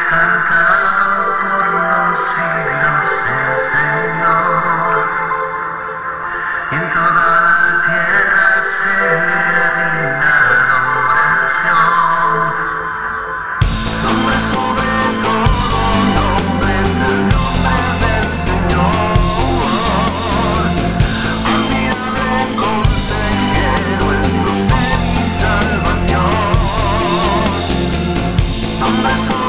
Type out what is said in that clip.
por los siglos el Señor. En toda la tierra se le rinda adoración. Nombre sobre todo nombre es el nombre del Señor. Admirable consejero, el Dios de mi salvación. Nombre sobre todo el